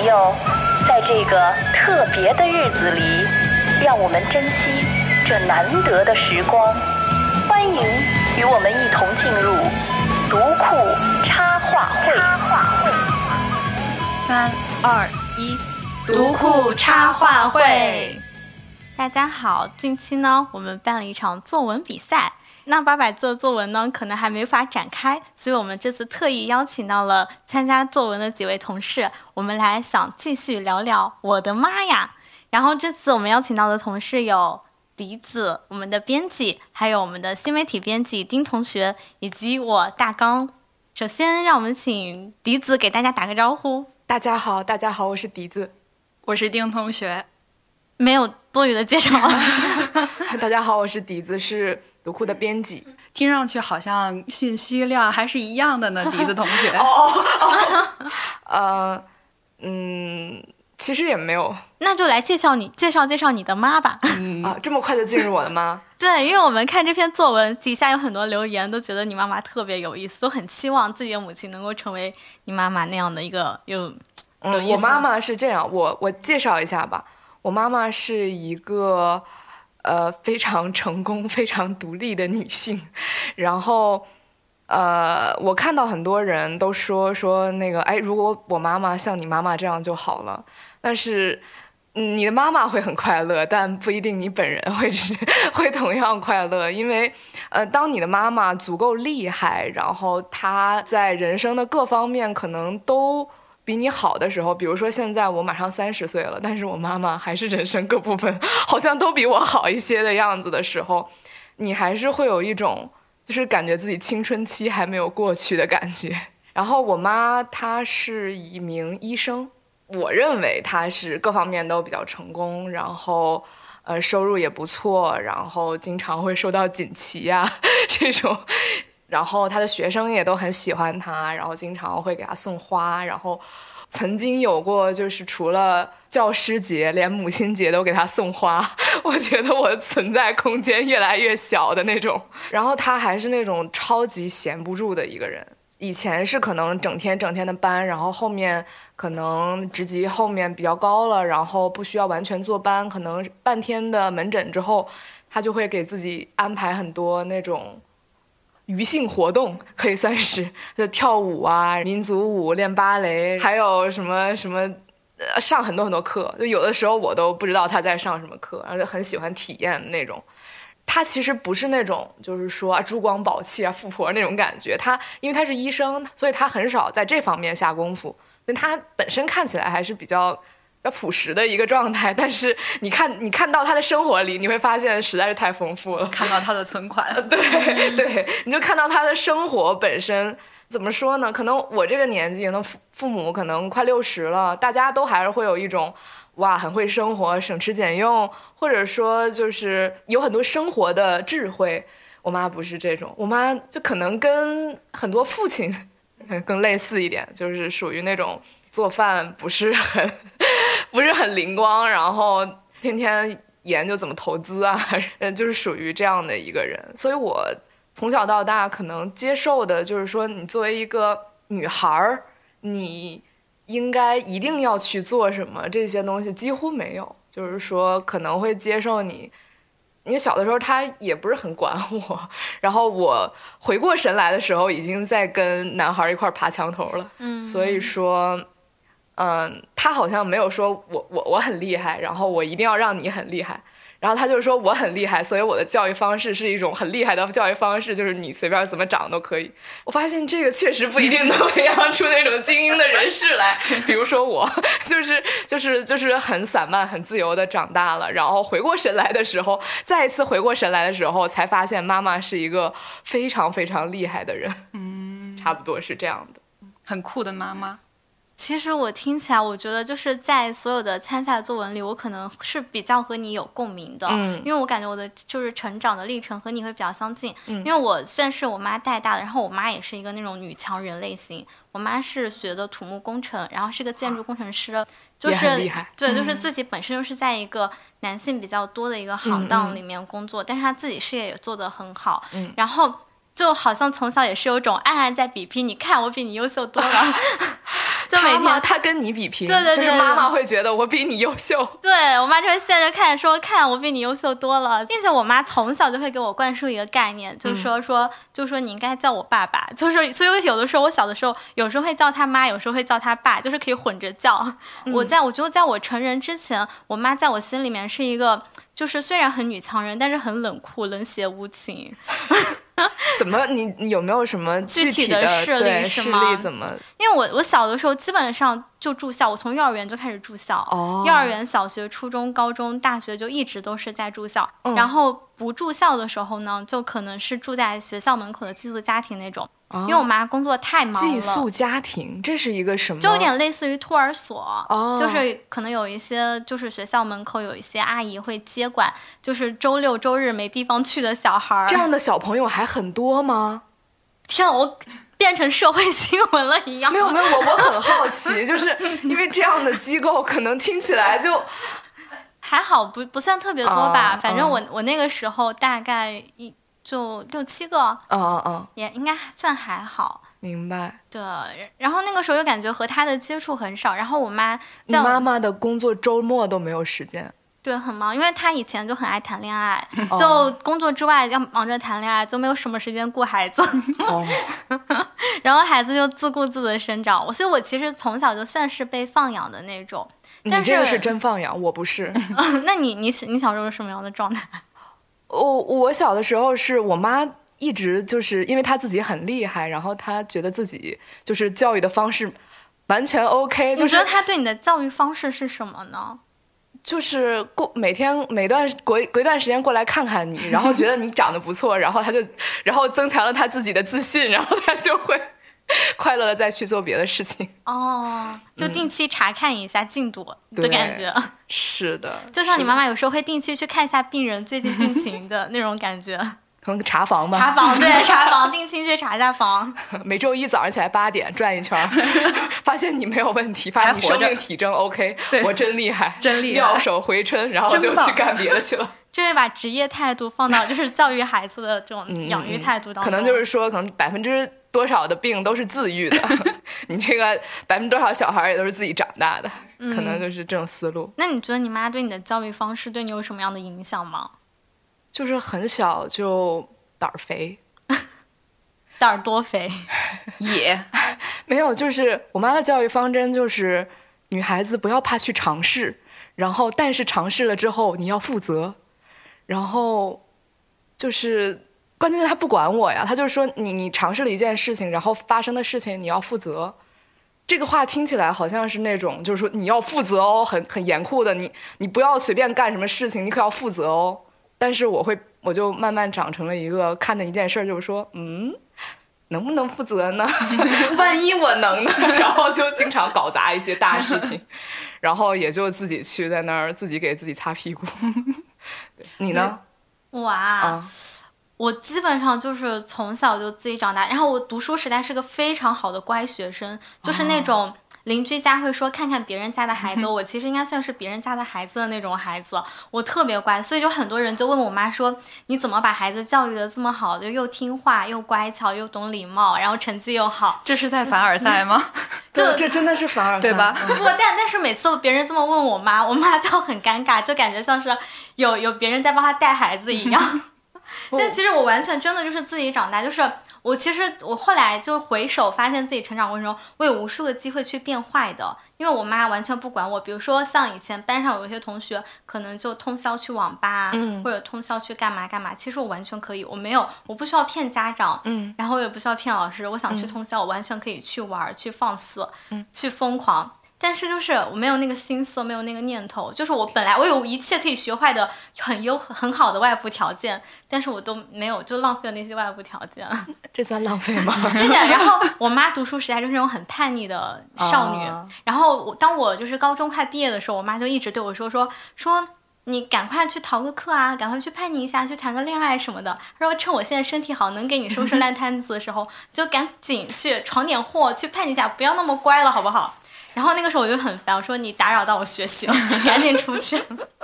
朋友，在这个特别的日子里，让我们珍惜这难得的时光。欢迎与我们一同进入读库插画会。插画会，三二一，读库插画会。大家好，近期呢，我们办了一场作文比赛。那八百字的作文呢，可能还没法展开，所以我们这次特意邀请到了参加作文的几位同事，我们来想继续聊聊。我的妈呀！然后这次我们邀请到的同事有笛子，我们的编辑，还有我们的新媒体编辑丁同学，以及我大刚。首先，让我们请笛子给大家打个招呼。大家好，大家好，我是笛子，我是丁同学。没有多余的介绍。大家好，我是笛子，是读库的编辑。听上去好像信息量还是一样的呢，笛子同学。哦 哦，呃，嗯，其实也没有。那就来介绍你，介绍介绍你的妈吧。嗯啊，这么快就进入我的妈？对，因为我们看这篇作文底下有很多留言，都觉得你妈妈特别有意思，都很期望自己的母亲能够成为你妈妈那样的一个有。嗯，我妈妈是这样，我我介绍一下吧。我妈妈是一个，呃，非常成功、非常独立的女性。然后，呃，我看到很多人都说说那个，哎，如果我妈妈像你妈妈这样就好了。但是，你的妈妈会很快乐，但不一定你本人会是 会同样快乐。因为，呃，当你的妈妈足够厉害，然后她在人生的各方面可能都。比你好的时候，比如说现在我马上三十岁了，但是我妈妈还是人生各部分 好像都比我好一些的样子的时候，你还是会有一种就是感觉自己青春期还没有过去的感觉。然后我妈她是一名医生，我认为她是各方面都比较成功，然后呃收入也不错，然后经常会收到锦旗呀 这种。然后他的学生也都很喜欢他，然后经常会给他送花。然后曾经有过，就是除了教师节，连母亲节都给他送花。我觉得我的存在空间越来越小的那种。然后他还是那种超级闲不住的一个人。以前是可能整天整天的班，然后后面可能职级后面比较高了，然后不需要完全坐班，可能半天的门诊之后，他就会给自己安排很多那种。娱性活动可以算是就跳舞啊，民族舞、练芭蕾，还有什么什么，呃，上很多很多课。就有的时候我都不知道他在上什么课，而且很喜欢体验那种。他其实不是那种就是说啊珠光宝气啊富婆那种感觉。他因为他是医生，所以他很少在这方面下功夫。但他本身看起来还是比较。要朴实的一个状态，但是你看，你看到他的生活里，你会发现实在是太丰富了。看到他的存款，对对，你就看到他的生活本身怎么说呢？可能我这个年纪，那父父母可能快六十了，大家都还是会有一种哇，很会生活，省吃俭用，或者说就是有很多生活的智慧。我妈不是这种，我妈就可能跟很多父亲 更类似一点，就是属于那种。做饭不是很，不是很灵光，然后天天研究怎么投资啊，嗯，就是属于这样的一个人。所以我从小到大可能接受的就是说，你作为一个女孩儿，你应该一定要去做什么这些东西几乎没有。就是说可能会接受你，你小的时候他也不是很管我，然后我回过神来的时候已经在跟男孩一块爬墙头了。嗯，所以说。嗯，他好像没有说我我我很厉害，然后我一定要让你很厉害，然后他就是说我很厉害，所以我的教育方式是一种很厉害的教育方式，就是你随便怎么长都可以。我发现这个确实不一定能培养出那种精英的人士来，比如说我，就是就是就是很散漫、很自由的长大了，然后回过神来的时候，再一次回过神来的时候，才发现妈妈是一个非常非常厉害的人。嗯，差不多是这样的，很酷的妈妈。其实我听起来，我觉得就是在所有的参赛作文里，我可能是比较和你有共鸣的，嗯，因为我感觉我的就是成长的历程和你会比较相近，嗯，因为我算是我妈带大的，然后我妈也是一个那种女强人类型，我妈是学的土木工程，然后是个建筑工程师，就是对，就是自己本身就是在一个男性比较多的一个行当里面工作，但是她自己事业也做得很好，嗯，然后。就好像从小也是有种暗暗在比拼，你看我比你优秀多了。就每天他跟你比拼，对对对，就是妈妈会觉得我比你优秀。对我妈就会现在就看说，看我比你优秀多了，并且我妈从小就会给我灌输一个概念，就是说说，就说你应该叫我爸爸，就是所以有的时候我小的时候，有时候会叫他妈，有时候会叫他爸，就是可以混着叫。我在我觉得在我成人之前，我妈在我心里面是一个，就是虽然很女强人，但是很冷酷、冷血无情。怎么？你你有没有什么具体的事例？事例怎么？因为我我小的时候基本上就住校，我从幼儿园就开始住校，幼儿园、小学、初中、高中、大学就一直都是在住校，然后。不住校的时候呢，就可能是住在学校门口的寄宿家庭那种，因为我妈工作太忙了。寄宿家庭这是一个什么？就有点类似于托儿所，就是可能有一些，就是学校门口有一些阿姨会接管，就是周六周日没地方去的小孩儿。这样的小朋友还很多吗？天啊，我变成社会新闻了一样。没有没有，我我很好奇，就是因为这样的机构可能听起来就。还好不不算特别多吧，反正我我那个时候大概一就六七个，嗯嗯嗯，也应该算还好。明白。对，然后那个时候又感觉和他的接触很少，然后我妈，你妈妈的工作周末都没有时间。对，很忙，因为她以前就很爱谈恋爱，就工作之外要忙着谈恋爱，就没有什么时间顾孩子。哦。然后孩子就自顾自的生长，所以我其实从小就算是被放养的那种。你这个是真放养，我不是。那你你你小时候是什么样的状态？我我小的时候是我妈一直就是因为她自己很厉害，然后她觉得自己就是教育的方式完全 OK。你觉得她对你的教育方式是什么呢？就是过每天每段隔隔一段时间过来看看你，然后觉得你长得不错，然后他就然后增强了他自己的自信，然后他就会。快乐的再去做别的事情哦，就定期查看一下进度的感觉。是的，就像你妈妈有时候会定期去看一下病人最近病情的那种感觉。可能查房吧。查房对，查房，定期去查一下房。每周一早上起来八点转一圈，发现你没有问题，发现你生命体征 OK，我真厉害，真厉害，妙手回春，然后就去干别的去了。就是把职业态度放到就是教育孩子的这种养育态度当中。可能就是说，可能百分之。多少的病都是自愈的，你这个百分之多少小孩也都是自己长大的，可能就是这种思路。那你觉得你妈对你的教育方式对你有什么样的影响吗？就是很小就胆儿肥，胆儿多肥 也没有，就是我妈的教育方针就是女孩子不要怕去尝试，然后但是尝试了之后你要负责，然后就是。关键是他不管我呀，他就是说你你尝试了一件事情，然后发生的事情你要负责。这个话听起来好像是那种就是说你要负责哦，很很严酷的，你你不要随便干什么事情，你可要负责哦。但是我会我就慢慢长成了一个看的一件事儿，就是说嗯，能不能负责呢？万一我能呢？然后就经常搞砸一些大事情，然后也就自己去在那儿自己给自己擦屁股。你呢？我啊！我基本上就是从小就自己长大，然后我读书时代是个非常好的乖学生，就是那种邻居家会说看看别人家的孩子，我其实应该算是别人家的孩子的那种孩子，我特别乖，所以就很多人就问我妈说，你怎么把孩子教育的这么好，就又听话又乖巧又懂礼貌，然后成绩又好？这是在凡尔赛吗？就这真的是凡尔赛对吧？不，但但是每次别人这么问我妈，我妈就很尴尬，就感觉像是有有别人在帮她带孩子一样。但其实我完全真的就是自己长大，就是我其实我后来就回首发现自己成长过程中，我有无数个机会去变坏的，因为我妈完全不管我。比如说像以前班上有一些同学可能就通宵去网吧，嗯，或者通宵去干嘛干嘛，其实我完全可以，我没有，我不需要骗家长，嗯，然后我也不需要骗老师，我想去通宵，我完全可以去玩，去放肆，嗯，去疯狂。但是就是我没有那个心思，没有那个念头。就是我本来我有一切可以学坏的很优很好的外部条件，但是我都没有，就浪费了那些外部条件。这算浪费吗？并且，然后我妈读书时代就是那种很叛逆的少女。然后我当我就是高中快毕业的时候，我妈就一直对我说说说你赶快去逃个课啊，赶快去叛逆一下，去谈个恋爱什么的。她说趁我现在身体好，能给你收拾烂摊子的时候，就赶紧去闯点祸，去叛逆一下，不要那么乖了，好不好？然后那个时候我就很烦，我说你打扰到我学习了，你赶紧出去。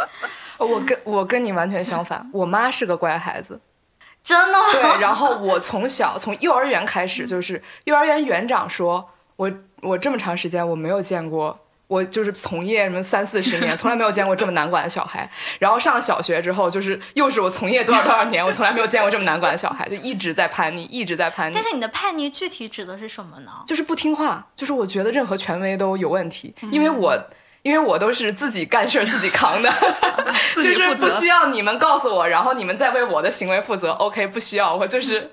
我跟我跟你完全相反，我妈是个乖孩子，真的吗？对，然后我从小从幼儿园开始，就是幼儿园园长说，我我这么长时间我没有见过，我就是从业什么三四十年，从来没有见过这么难管的小孩。然后上小学之后，就是又是我从业多少多少年，我从来没有见过这么难管的小孩，就一直在叛逆，一直在叛逆但。是你的叛逆具体指的是什么呢？就是不听话，就是我觉得任何权威都有问题，因为我因为我都是自己干事儿自己扛的，就是不需要你们告诉我，然后你们再为我的行为负责。OK，不需要，我就是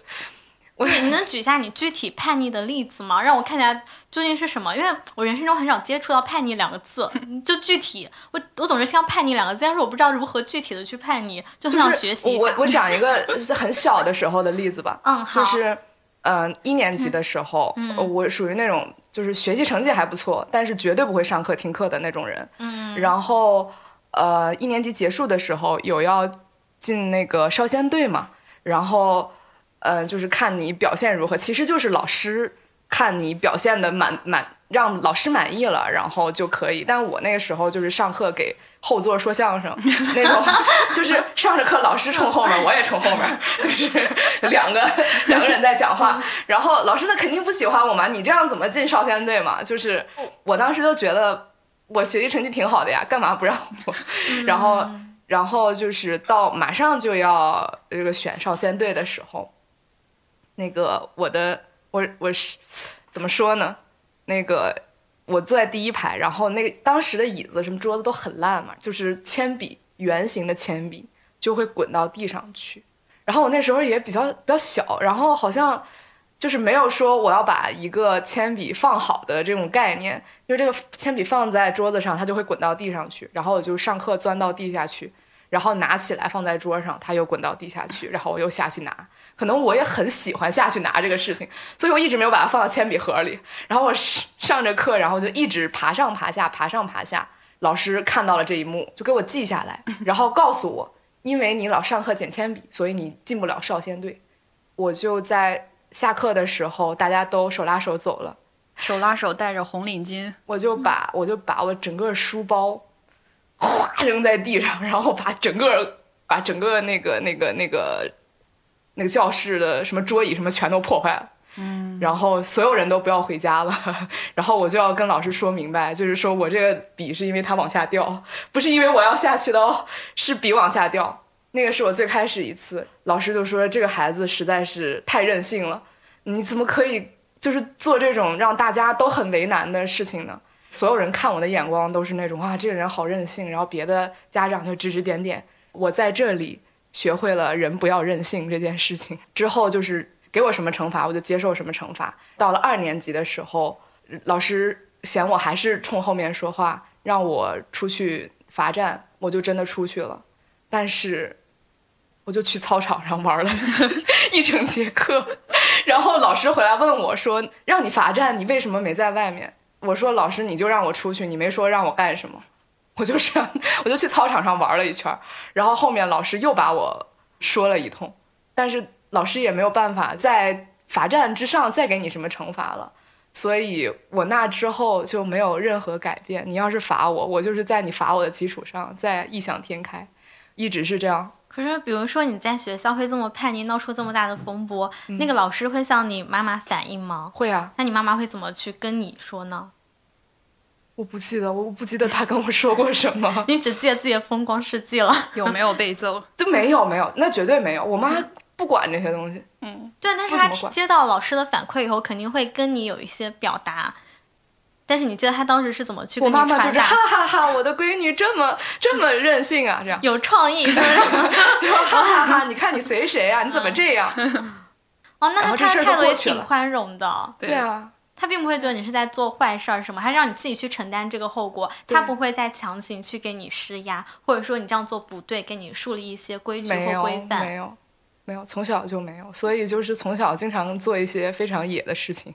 你能举一下你具体叛逆的例子吗？让我看一下究竟是什么？因为我人生中很少接触到叛逆两个字，就具体我我总是听到叛逆两个字，但是我不知道如何具体的去叛逆，就想学习一下。我我讲一个很小的时候的例子吧，嗯好就是嗯、呃一年级的时候，我属于那种就是学习成绩还不错，但是绝对不会上课听课的那种人。嗯，然后呃一年级结束的时候有要进那个少先队嘛，然后呃就是看你表现如何，其实就是老师看你表现的满满让老师满意了，然后就可以。但我那个时候就是上课给后座说相声那种，就是上着课老师冲后面，我也冲后面，就是两个两个人在讲话，然后老师那肯定不喜欢我嘛，你这样怎么进少先队嘛？就是我当时就觉得我学习成绩挺好的呀，干嘛不让我？然后然后就是到马上就要这个选少先队的时候，那个我的我我是怎么说呢？那个我坐在第一排，然后那个当时的椅子什么桌子都很烂嘛，就是铅笔圆形的铅笔就会滚到地上去。然后我那时候也比较比较小，然后好像就是没有说我要把一个铅笔放好的这种概念，因为这个铅笔放在桌子上，它就会滚到地上去。然后我就上课钻到地下去，然后拿起来放在桌上，它又滚到地下去，然后我又下去拿。可能我也很喜欢下去拿这个事情，所以我一直没有把它放到铅笔盒里。然后我上上着课，然后就一直爬上爬下，爬上爬下。老师看到了这一幕，就给我记下来，然后告诉我，因为你老上课捡铅笔，所以你进不了少先队。我就在下课的时候，大家都手拉手走了，手拉手戴着红领巾，我就把我就把我整个书包哗扔在地上，然后把整个把整个那个那个那个那个教室的什么桌椅什么全都破坏了。嗯，然后所有人都不要回家了，然后我就要跟老师说明白，就是说我这个笔是因为它往下掉，不是因为我要下去的哦，是笔往下掉。那个是我最开始一次，老师就说这个孩子实在是太任性了，你怎么可以就是做这种让大家都很为难的事情呢？所有人看我的眼光都是那种哇，这个人好任性，然后别的家长就指指点点。我在这里学会了人不要任性这件事情之后，就是给我什么惩罚我就接受什么惩罚。到了二年级的时候，老师嫌我还是冲后面说话，让我出去罚站，我就真的出去了。但是我就去操场上玩了一整节课，然后老师回来问我说：“让你罚站，你为什么没在外面？”我说：“老师，你就让我出去，你没说让我干什么。”我就是 我就去操场上玩了一圈，然后后面老师又把我说了一通，但是老师也没有办法在罚站之上再给你什么惩罚了，所以我那之后就没有任何改变。你要是罚我，我就是在你罚我的基础上再异想天开，一直是这样。可是，比如说你在学校会这么叛逆，闹出这么大的风波，那个老师会向你妈妈反映吗？会啊，那你妈妈会怎么去跟你说呢？我不记得，我不记得他跟我说过什么，你只记得自己的风光事迹了。有没有被揍？都没有没有，那绝对没有。我妈不管这些东西，嗯对，但是他不怎么管接到老师的反馈以后，肯定会跟你有一些表达。但是你记得他当时是怎么去我跟你妈妈就是传达？哈哈哈，我的闺女这么 这么任性啊，这样。有创意是不是？就哈哈哈！你看你随谁啊？你怎么这样？哦，那他态度也挺宽容的。对啊，他并不会觉得你是在做坏事儿什么，他让你自己去承担这个后果，他不会再强行去给你施压，或者说你这样做不对，给你树立一些规矩或规范。没有没有，从小就没有，所以就是从小经常做一些非常野的事情，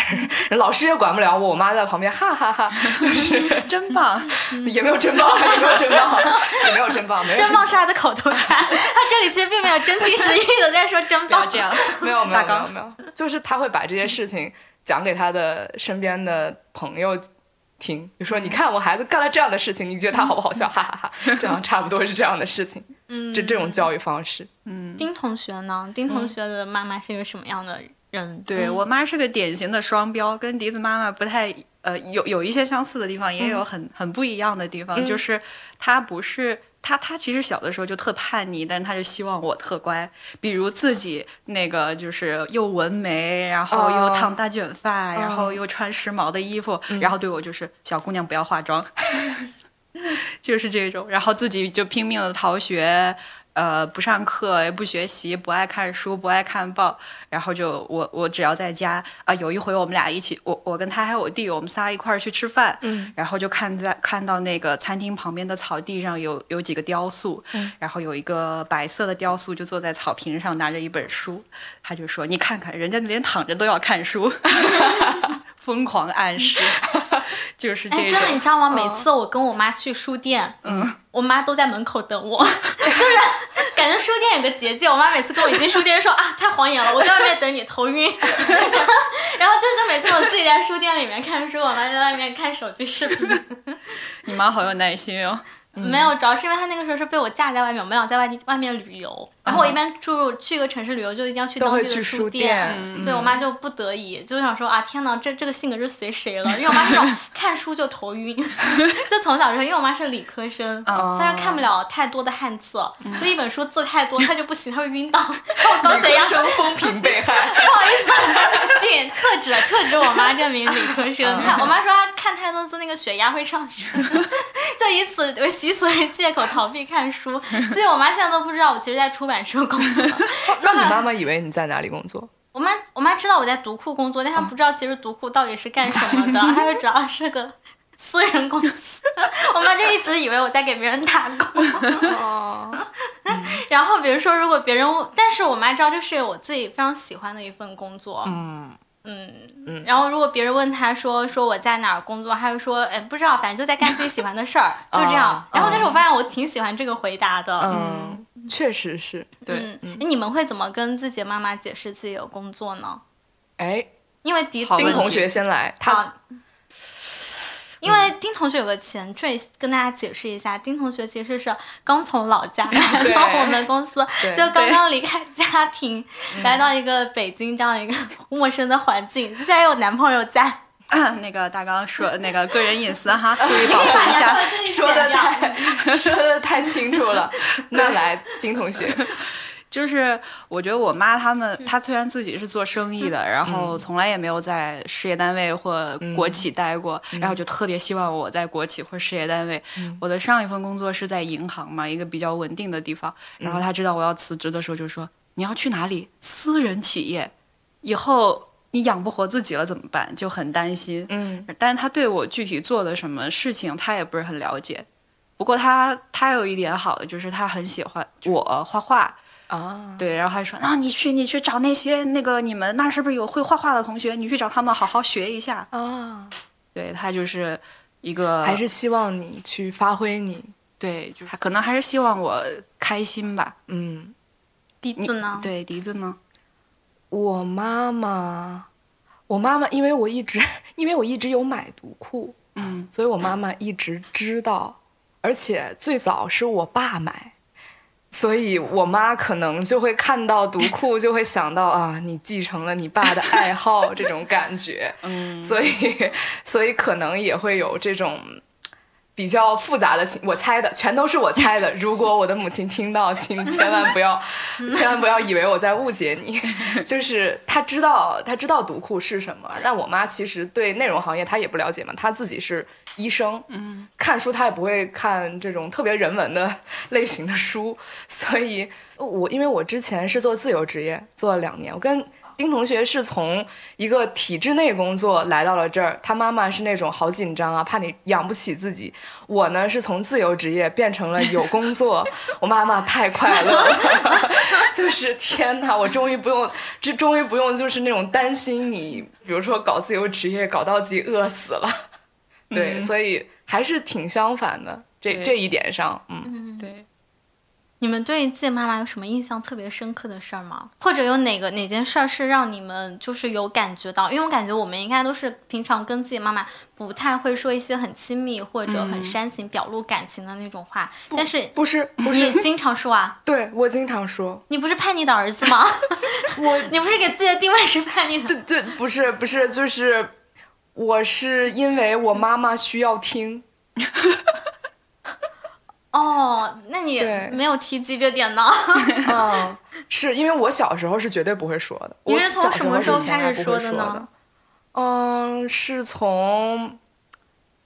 老师也管不了我，我妈在旁边哈哈哈就是 真棒！也没有真棒，也没有真棒，也没有真棒，没有真棒是他的口头禅，他这里其实并没有真情实意的在说真棒不要。这样，没有没有没有没有，就是他会把这些事情讲给他的身边的朋友听，就说你看我孩子干了这样的事情，你觉得他好不好笑？哈哈哈，这样差不多是这样的事情。嗯，这这种教育方式。嗯。丁同学呢？丁同学的妈妈是一个什么样的人？对我妈是个典型的双标，跟笛子妈妈不太呃有有一些相似的地方，也有很、很不一样的地方。嗯。就是她不是她，她其实小的时候就特叛逆，但是她就希望我特乖，比如自己那个就是又纹眉，然后又哦。烫大卷发，然后又穿时髦的衣服，然后对我就是小姑娘不要化妆，就是这种，然后自己就拼命的逃学。呃，不上课，也不学习，不爱看书，不爱看报，然后就我我只要在家啊、有一回我们俩一起，我我跟他还有我弟，我们仨一块儿去吃饭，嗯，然后就看在看到那个餐厅旁边的草地上有有几个雕塑，嗯。然后有一个白色的雕塑就坐在草坪上拿着一本书，他就说你看看人家连躺着都要看书，疯狂暗示，就是这。真的，你知道吗？每次我跟我妈去书店，嗯，我妈都在门口等我，就是感觉书店有个结界。我妈每次跟我一进书店说啊，太晃眼了，我在外面等你，头晕。然后就是每次我自己在书店里面看书，我妈在外面看手机视频。你妈好有耐心哦。没有，主要是因为他那个时候是被我架在外面，我们俩在外地外面旅游。然后我一般住去一个城市旅游，就一定要去当地的书店。店对我妈就不得已，就想说啊，天哪，这这个性格是随谁了？因为我妈是那种看书就头晕，就从小就因为我妈是理科生，嗯所以她看不了太多的汉字，就一本书字太多，她就不行，她会晕倒。然后高血压生风评被害。不好意思，仅特指特指我妈这名理科生。她我妈说她看太多字，那个血压会上升，就以此为以此为借口逃避看书。所以我妈现在都不知道我其实在出版社工作。那你妈妈以为你在哪里工作？我妈我妈知道我在读库工作，但她不知道其实读库到底是干什么的，她就只要是个。私人公司，我妈就一直以为我在给别人打工。哦，然后比如说，如果别人，但是我妈知道这是我自己非常喜欢的一份工作。嗯，嗯。嗯。然后如果别人问他说说我在哪儿工作，他就说哎不知道，反正就在干自己喜欢的事儿，就这样。哦。然后但是我发现我挺喜欢这个回答的。嗯，确实是。对，嗯，你们会怎么跟自己的妈妈解释自己的工作呢？哎，因为迪丁好问题。同学先来，他好，因为丁同学有个前缀，跟大家解释一下，丁同学其实是刚从老家来 对到我们公司，就刚刚离开家庭，来到一个北京这样一个 陌生的环境，虽然有男朋友在，那个大刚说那个个人隐私哈，注意保护一下。说的太说的太清楚了。那来，丁同学，就是我觉得我妈他们，她虽然自己是做生意的，然后从来也没有在事业单位或国企待过，然后就特别希望我在国企或事业单位。我的上一份工作是在银行嘛，一个比较稳定的地方。然后她知道我要辞职的时候，就说：“你要去哪里？私人企业，以后你养不活自己了怎么办？”就很担心。嗯但是他对我具体做的什么事情，他也不是很了解。不过他他有一点好的，就是他很喜欢我画画，啊，对，然后他说，那、你去你去找那些那个你们那是不是有会画画的同学？你去找他们好好学一下。啊，对他就是一个还是希望你去发挥你，对，就是可能还是希望我开心吧。嗯，你笛子呢？对笛子呢？我妈妈，我妈妈，因为我一直，因为我一直有买读库，嗯，所以我妈妈一直知道，而且最早是我爸买，所以我妈可能就会看到读库，就会想到啊，你继承了你爸的爱好这种感觉，嗯，所以，所以可能也会有这种。比较复杂的情，我猜的全都是我猜的。如果我的母亲听到，请千万不要，千万不要以为我在误解你。就是她知道，她知道读库是什么，但我妈其实对内容行业她也不了解嘛。她自己是医生，嗯，看书她也不会看这种特别人文的类型的书，所以我因为我之前是做自由职业，做了两年，我跟。丁同学是从一个体制内工作来到了这儿，他妈妈是那种好紧张啊，怕你养不起自己。我呢是从自由职业变成了有工作，我妈妈太快乐了，就是天哪，我终于不用，这终于不用就是那种担心你，比如说搞自由职业搞到自己饿死了，对，嗯。所以还是挺相反的这这一点上，嗯，对。你们对自己妈妈有什么印象特别深刻的事儿吗？或者有哪个哪件事儿是让你们就是有感觉到？因为我感觉我们应该都是平常跟自己妈妈不太会说一些很亲密或者很煽情、表露感情的那种话，但是不是不是你，经常说啊。对我经常说，你不是叛逆的儿子吗？我你不是给自己的定位是叛逆的？对对不是不是，就是我是因为我妈妈需要听，哦，那你没有提及这点呢？嗯，是因为我小时候是绝对不会说的。你是从什么时候开始说说的呢？嗯，是从，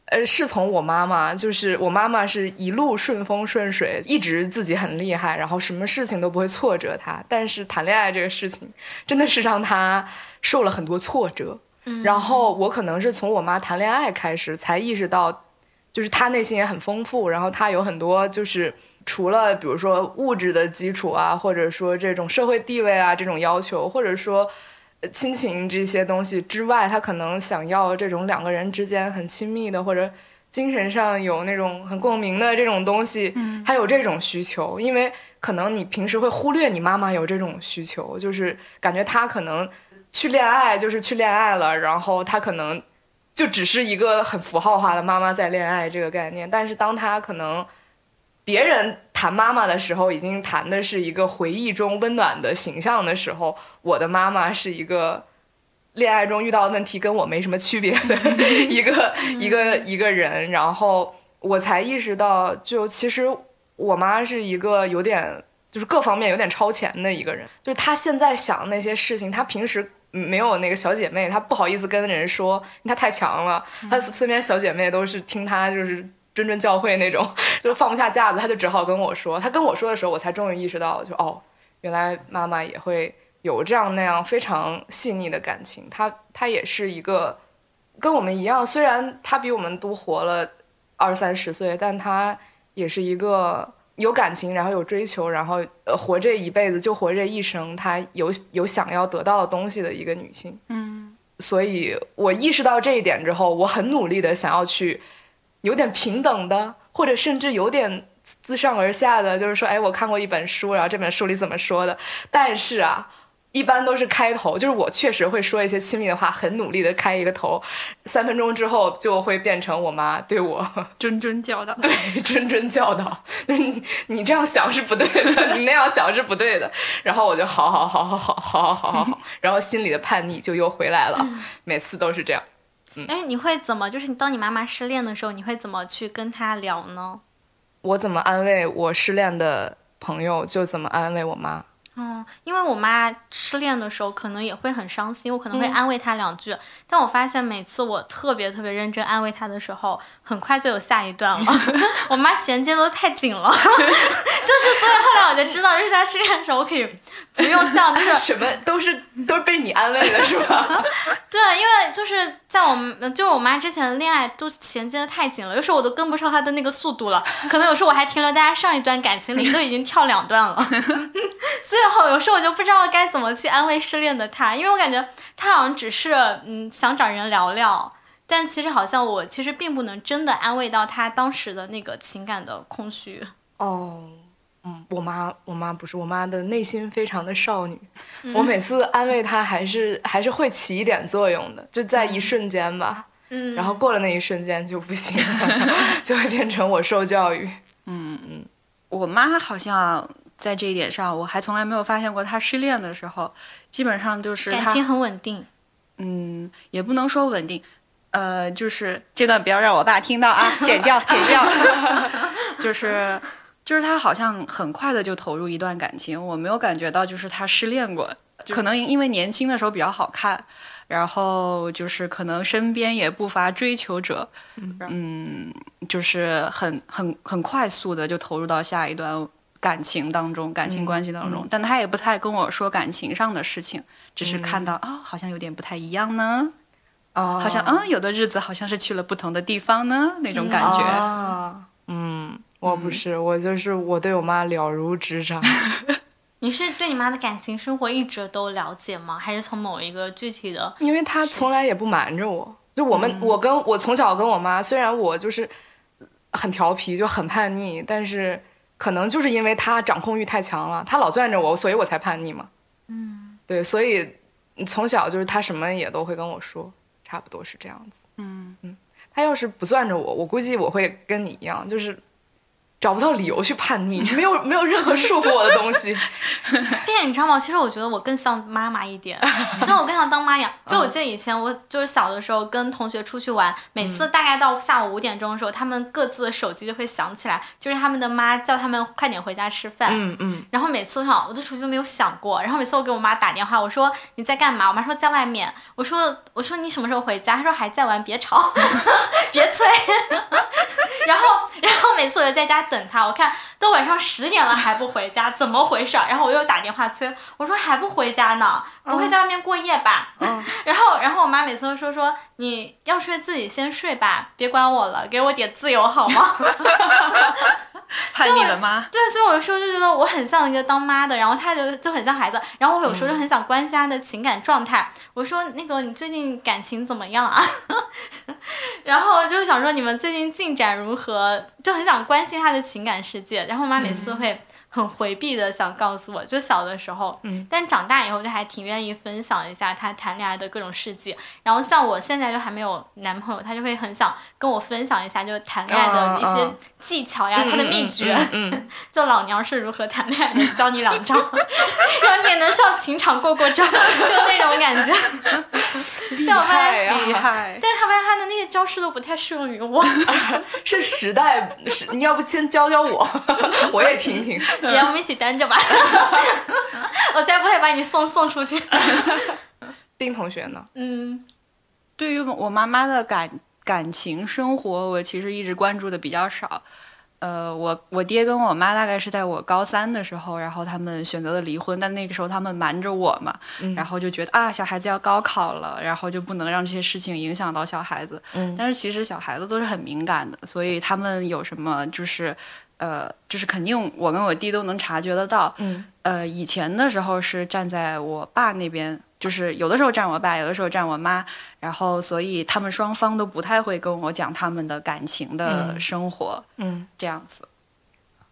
呃，是从我妈妈，就是我妈妈是一路顺风顺水，一直自己很厉害，然后什么事情都不会挫折她。但是谈恋爱这个事情，真的是让她受了很多挫折。嗯然后我可能是从我妈谈恋爱开始，才意识到，就是他内心也很丰富，然后他有很多就是除了比如说物质的基础啊，或者说这种社会地位啊这种要求，或者说呃亲情这些东西之外，他可能想要这种两个人之间很亲密的，或者精神上有那种很共鸣的这种东西，他有这种需求，因为可能你平时会忽略你妈妈有这种需求，就是感觉她可能去恋爱就是去恋爱了，然后她可能就只是一个很符号化的妈妈在恋爱这个概念，但是当她可能别人谈妈妈的时候，已经谈的是一个回忆中温暖的形象的时候，我的妈妈是一个恋爱中遇到的问题跟我没什么区别的一 个一个一个人，然后我才意识到，就其实我妈是一个有点就是各方面有点超前的一个人，就是她现在想那些事情，她平时。没有那个小姐妹，她不好意思跟人说，因为她太强了。她身边小姐妹都是听她就是谆谆教诲那种，就放不下架子，她就只好跟我说。她跟我说的时候，我才终于意识到，就哦，原来妈妈也会有这样那样非常细腻的感情。她她也是一个跟我们一样，虽然她比我们多活了二三十岁，但她也是一个有感情，然后有追求，然后呃活这一辈子就活这一生，她有有想要得到的东西的一个女性。嗯，所以我意识到这一点之后，我很努力的想要去有点平等的，或者甚至有点自上而下的，就是说，哎，我看过一本书，然后这本书里怎么说的。但是啊，一般都是开头，就是我确实会说一些亲密的话，很努力的开一个头，三分钟之后就会变成我妈对我 谆谆教导。对谆谆教导，就是你你这样想是不对的，你那样想是不对的。然后我就好好好好好好好好好好，然后心里的叛逆就又回来了，每次都是这样。哎，你会怎么？就是你当你妈妈失恋的时候，你会怎么去跟她聊呢？我怎么安慰我失恋的朋友，就怎么安慰我妈。嗯，因为我妈失恋的时候可能也会很伤心，我可能会嗯安慰她两句。但我发现每次我特别特别认真安慰她的时候，很快就有下一段了。我妈衔接都太紧了，就是所以后来我就知道，就是在失恋的时候，我可以不用像就是 什么都是都是被你安慰的是吧？对，因为就是在我们就是我妈之前的恋爱都衔接的太紧了，有时候我都跟不上她的那个速度了，可能有时候我还停留在她上一段感情里，都已经跳两段了，所以后有时候我就不知道该怎么去安慰失恋的她，因为我感觉她好像只是嗯想找人聊聊，但其实好像我其实并不能真的安慰到她当时的那个情感的空虚。哦，嗯，我妈我妈不是，我妈的内心非常的少女，我每次安慰她还是还是会起一点作用的，就在一瞬间吧。嗯，然后过了那一瞬间就不行了，就会变成我受教育。嗯嗯我妈好像在这一点上，我还从来没有发现过她失恋的时候，基本上就是感情很稳定。嗯，也不能说稳定，呃，就是这段不要让我爸听到啊，剪掉，剪掉。就是就是他好像很快的就投入一段感情，我没有感觉到就是他失恋过，可能因为年轻的时候比较好看，然后就是可能身边也不乏追求者，嗯，就是很很很快速的就投入到下一段。感情当中，感情关系当中，但他也不太跟我说感情上的事情，只是看到啊、好像有点不太一样呢。啊，好像嗯，有的日子好像是去了不同的地方呢，那种感觉。啊，嗯，我不是，我就是我对我妈了如指掌。你是对你妈的感情生活一直都了解吗？还是从某一个具体的？因为她从来也不瞒着我。就我们，我跟我从小跟我妈，虽然我就是很调皮，就很叛逆，但是可能就是因为她掌控欲太强了，她老攥着我，所以我才叛逆嘛。嗯，对，所以从小就是她什么也都会跟我说，差不多是这样子。嗯嗯，他要是不攥着我，我估计我会跟你一样，就是。找不到理由去叛逆，没有没有任何束缚我的东西。并且你知道吗？其实我觉得我更像妈妈一点，真的我更像当妈一样。就我记得以前我就是小的时候跟同学出去玩，每次大概到下午五点钟的时候，他们各自的手机就会响起来，就是他们的妈叫他们快点回家吃饭。嗯嗯。然后每次我想，我的手机都没有响过。然后每次我给我妈打电话，我说你在干嘛？我妈说在外面。我说我说你什么时候回家？她说还在玩，别吵，别催。然后然后每次我就在家等。等他，我看都晚上十点了还不回家，怎么回事？然后我又打电话催，我说还不回家呢，不会在外面过夜吧？嗯，然后然后我妈每次都说说你要睡自己先睡吧，别管我了，给我点自由好吗？叛逆的妈，对，所以我有时候就觉得我很像一个当妈的，然后他就就很像孩子，然后我有时候就很想关心他的情感状态。我说那个你最近感情怎么样啊？然后就想说你们最近进展如何？就很想关心他的情感世界。然后我妈每次会。很回避的想告诉我，就小的时候，嗯，但长大以后就还挺愿意分享一下他谈恋爱的各种事迹。然后像我现在就还没有男朋友，他就会很想跟我分享一下，就谈恋爱的一些技巧呀，他的秘诀，嗯，就老娘是如何谈恋爱的，教你两招，然后你也能上情场过过招，就那种感觉。厉害呀，厉害！但是他发现他的那些招式都不太适用于我，是时代，是你要不先教教我，我也听听。别，我们一起单着吧，我再不会把你送送出去。丁同学呢？嗯，对于我妈妈的感感情生活，我其实一直关注的比较少。呃，我我爹跟我妈大概是在我高三的时候，然后他们选择了离婚，但那个时候他们瞒着我嘛，然后就觉得啊，小孩子要高考了，然后就不能让这些事情影响到小孩子。嗯，但是其实小孩子都是很敏感的，所以他们有什么就是。呃，就是肯定我跟我弟都能察觉得到，嗯，呃，以前的时候是站在我爸那边，就是有的时候站我爸，有的时候站我妈，然后所以他们双方都不太会跟我讲他们的感情的生活，嗯，这样子，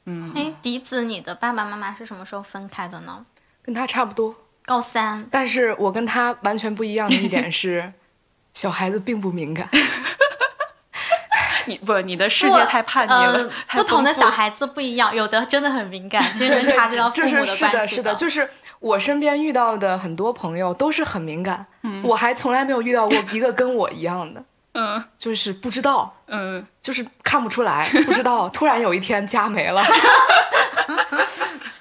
嗯，哎，笛子，你的爸爸妈妈是什么时候分开的呢？跟他差不多，高三，但是我跟他完全不一样的一点是，小孩子并不敏感。你不，你的世界太叛逆了。不同的小孩子不一样，有的真的很敏感，其实能察觉到父母的关系。是的，是的，就是我身边遇到的很多朋友都是很敏感，我还从来没有遇到过一个跟我一样的。嗯，就是不知道，嗯，就是看不出来，不知道，突然有一天家没了。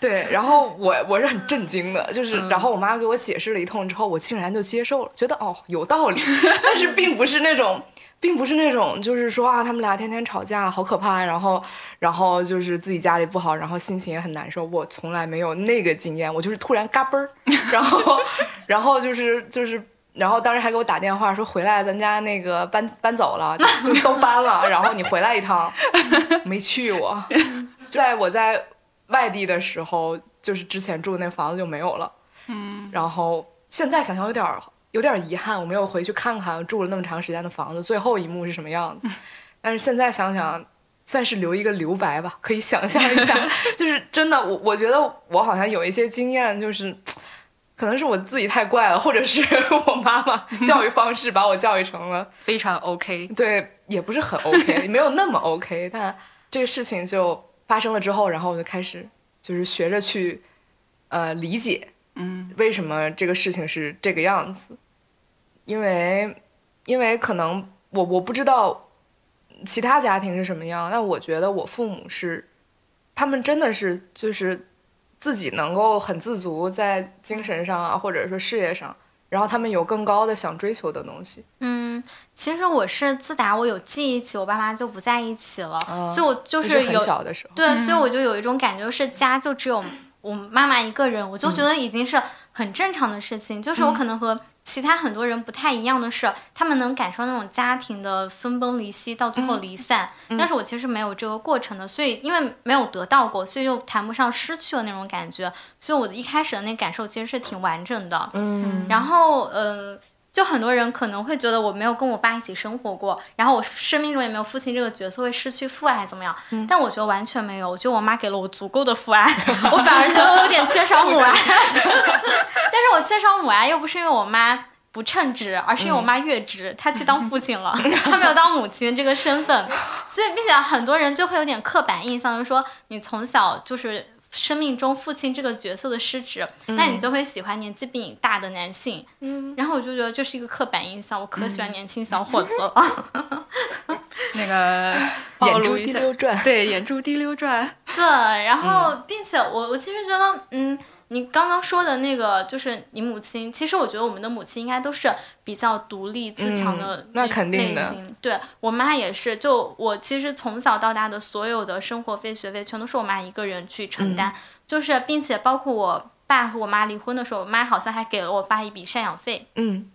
对，然后我我是很震惊的，就是然后我妈给我解释了一通之后，我竟然就接受了，觉得哦有道理，但是并不是那种。并不是那种，就是说啊，他们俩天天吵架，好可怕。然后，然后就是自己家里不好，然后心情也很难受。我从来没有那个经验，我就是突然嘎嘣儿，然后，然后就是就是，然后当时还给我打电话说回来，咱家那个搬搬走了，就都搬了。然后你回来一趟，没去我，在我在外地的时候，就是之前住的那房子就没有了。嗯，然后现在想想有点。有点遗憾，我没有回去看看住了那么长时间的房子最后一幕是什么样子。但是现在想想，算是留一个留白吧，可以想象一下。就是真的，我我觉得我好像有一些经验，就是可能是我自己太怪了，或者是 我妈妈教育方式把我教育成了非常 OK。对，也不是很 OK，没有那么 OK。但这个事情就发生了之后，然后我就开始就是学着去呃理解。嗯，为什么这个事情是这个样子？因为，因为可能我我不知道其他家庭是什么样，但我觉得我父母是，他们真的是就是自己能够很自足在精神上啊，或者说事业上，然后他们有更高的想追求的东西。嗯，其实我是自打我有记忆起，我爸妈就不在一起了，所以我就是有小的时候，对，所以我就有一种感觉，就是家就只有。我妈妈一个人，我就觉得已经是很正常的事情。就是我可能和其他很多人不太一样的是，他们能感受那种家庭的分崩离析，到最后离散。但是我其实没有这个过程的，所以因为没有得到过，所以又谈不上失去了那种感觉。所以我的一开始的那感受其实是挺完整的。嗯。然后，呃，就很多人可能会觉得我没有跟我爸一起生活过，然后我生命中也没有父亲这个角色，会失去父爱怎么样？但我觉得完全没有，我觉得我妈给了我足够的父爱，我反而觉得我有点缺少母爱。但是我缺少母爱又不是因为我妈不称职，而是因为我妈越职，她去当父亲了，她没有当母亲这个身份，所以并且很多人就会有点刻板印象，就是说你从小就是。生命中父亲这个角色的失职，那你就会喜欢年纪比你大的男性。嗯，然后我就觉得这是一个刻板印象，我可喜欢年轻小伙子了。那个 眼珠滴溜转，对，眼珠滴溜转。对，然后并且我我其实觉得，嗯。你刚刚说的那个，就是你母亲。其实我觉得我们的母亲应该都是比较独立自强的那肯定的。对我妈也是，就我其实从小到大的所有的生活费、学费，全都是我妈一个人去承担。就是，并且包括我爸和我妈离婚的时候，我妈好像还给了我爸一笔赡养费。嗯，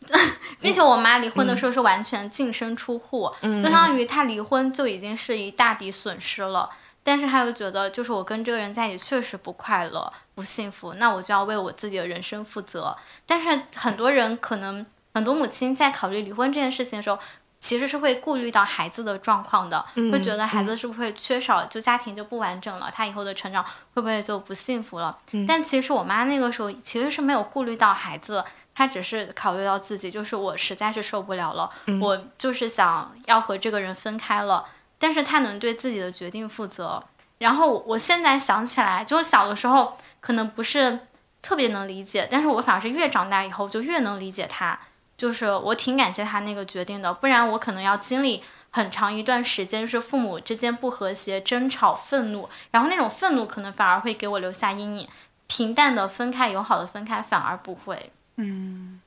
并且我妈离婚的时候是完全净身出户，就相当于她离婚就已经是一大笔损失了。但是她又觉得，就是我跟这个人在一起确实不快乐、不幸福，那我就要为我自己的人生负责。但是很多人可能，很多母亲在考虑离婚这件事情的时候，其实是会顾虑到孩子的状况的，会觉得孩子是不是会缺少，就家庭就不完整了，他以后的成长会不会就不幸福了？但其实我妈那个时候其实是没有顾虑到孩子，她只是考虑到自己，就是我实在是受不了了，我就是想要和这个人分开了。但是他能对自己的决定负责。然后我现在想起来，就小的时候可能不是特别能理解，但是我反而是越长大以后就越能理解他。就是我挺感谢他那个决定的，不然我可能要经历很长一段时间，是父母之间不和谐、争吵、愤怒，然后那种愤怒可能反而会给我留下阴影。平淡的分开、友好的分开反而不会。嗯，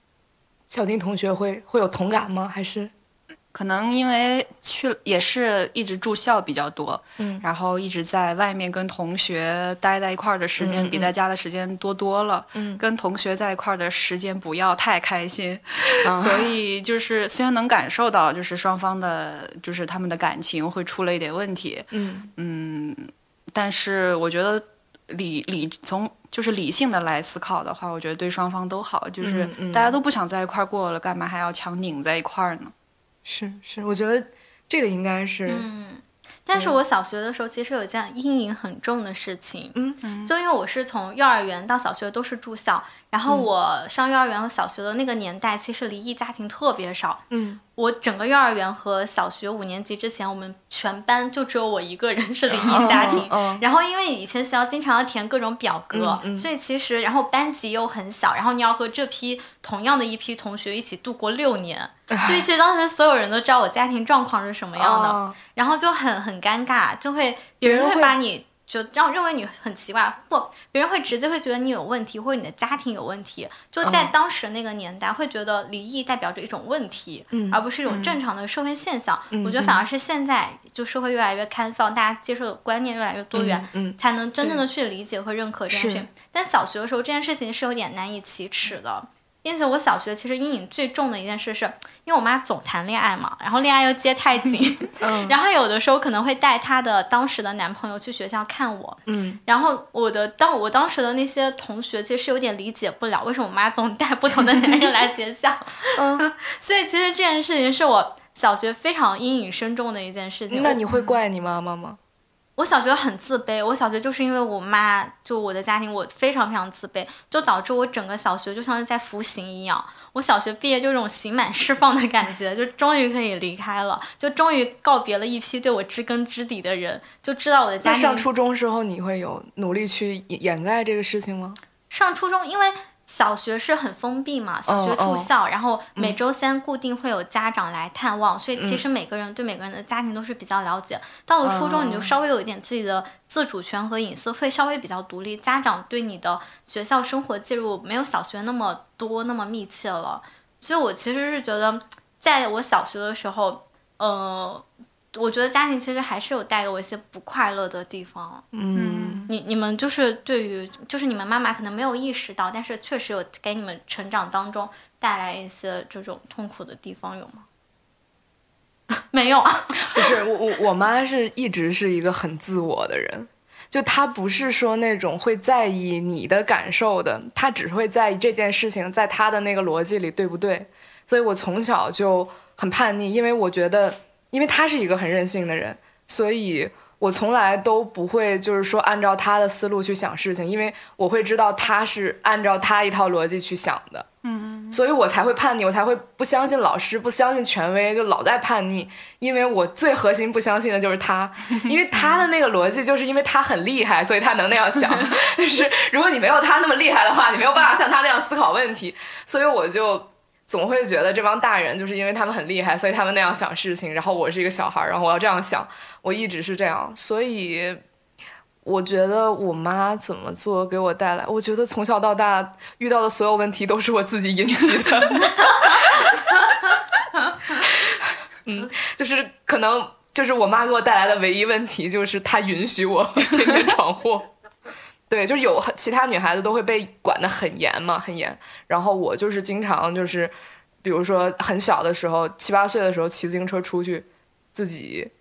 小丁同学会会有同感吗？还是？可能因为去也是一直住校比较多，嗯，然后一直在外面跟同学待在一块儿的时间比在家的时间多多了，嗯，跟同学在一块儿的时间不要太开心，所以就是虽然能感受到就是双方的，就是他们的感情会出了一点问题，嗯。嗯，但是我觉得理理从就是理性的来思考的话，我觉得对双方都好，就是大家都不想在一块儿过了，干嘛还要强拧在一块儿呢？是是，我觉得这个应该是。嗯，但是我小学的时候其实有一件阴影很重的事情，嗯，就因为我是从幼儿园到小学都是住校，然后我上幼儿园和小学的那个年代，其实离异家庭特别少，嗯。我整个幼儿园和小学五年级之前，我们全班就只有我一个人是离异家庭。然后因为以前学校经常要填各种表格，所以其实然后班级又很小，然后你要和这批同样的一批同学一起度过六年，所以其实当时所有人都知道我家庭状况是什么样的，然后就很很尴尬，就会别人会把你。就让认为你很奇怪，不，别人会直接会觉得你有问题，或者你的家庭有问题。就在当时那个年代，会觉得离异代表着一种问题，而不是一种正常的社会现象。我觉得反而是现在，就社会越来越开放，大家接受的观念越来越多元，才能真正的去理解和认可这件事情。但小学的时候，这件事情是有点难以启齿的。并且我小学其实阴影最重的一件事是，因为我妈总谈恋爱嘛，然后恋爱又接太紧，然后有的时候可能会带她的当时的男朋友去学校看我，嗯，然后我的当我当时的那些同学其实是有点理解不了，为什么我妈总带不同的男人来学校，嗯，所以其实这件事情是我小学非常阴影深重的一件事情。那你会怪你妈妈吗？我小学很自卑，我小学就是因为我妈，就我的家庭，我非常非常自卑，就导致我整个小学就像是在服刑一样。我小学毕业就这种刑满释放的感觉，就终于可以离开了，就终于告别了一批对我知根知底的人，就知道我的家庭。上初中时候你会有努力去掩盖这个事情吗？上初中，因为。小学是很封闭嘛，小学住校，然后每周三固定会有家长来探望，所以其实每个人对每个人的家庭都是比较了解。到了初中，你就稍微有一点自己的自主权和隐私，会稍微比较独立。家长对你的学校生活介入没有小学那么多那么密切了，所以我其实是觉得，在我小学的时候，呃。我觉得家庭其实还是有带给我一些不快乐的地方。嗯，你你们就是对于，就是你们妈妈可能没有意识到，但是确实有给你们成长当中带来一些这种痛苦的地方，有吗？没有啊，不是我我我妈是一直是一个很自我的人，就她不是说那种会在意你的感受的，她只会在意这件事情在她的那个逻辑里对不对。所以我从小就很叛逆，因为我觉得，因为他是一个很任性的人，所以我从来都不会就是说按照他的思路去想事情，因为我会知道他是按照他一套逻辑去想的。嗯，所以我才会叛逆，我才会不相信老师，不相信权威，就老在叛逆。因为我最核心不相信的就是他，因为他的那个逻辑，就是因为他很厉害，所以他能那样想。就是如果你没有他那么厉害的话，你没有办法像他那样思考问题。所以我就总会觉得这帮大人就是因为他们很厉害，所以他们那样想事情。然后我是一个小孩，然后我要这样想，我一直是这样，所以。我觉得我妈怎么做给我带来，我觉得从小到大遇到的所有问题都是我自己引起的。嗯，就是可能就是我妈给我带来的唯一问题，就是她允许我 天天闯祸。对，就有其他女孩子都会被管得很严嘛，很严。然后我就是经常就是，比如说很小的时候，七八岁的时候骑自行车出去，自己。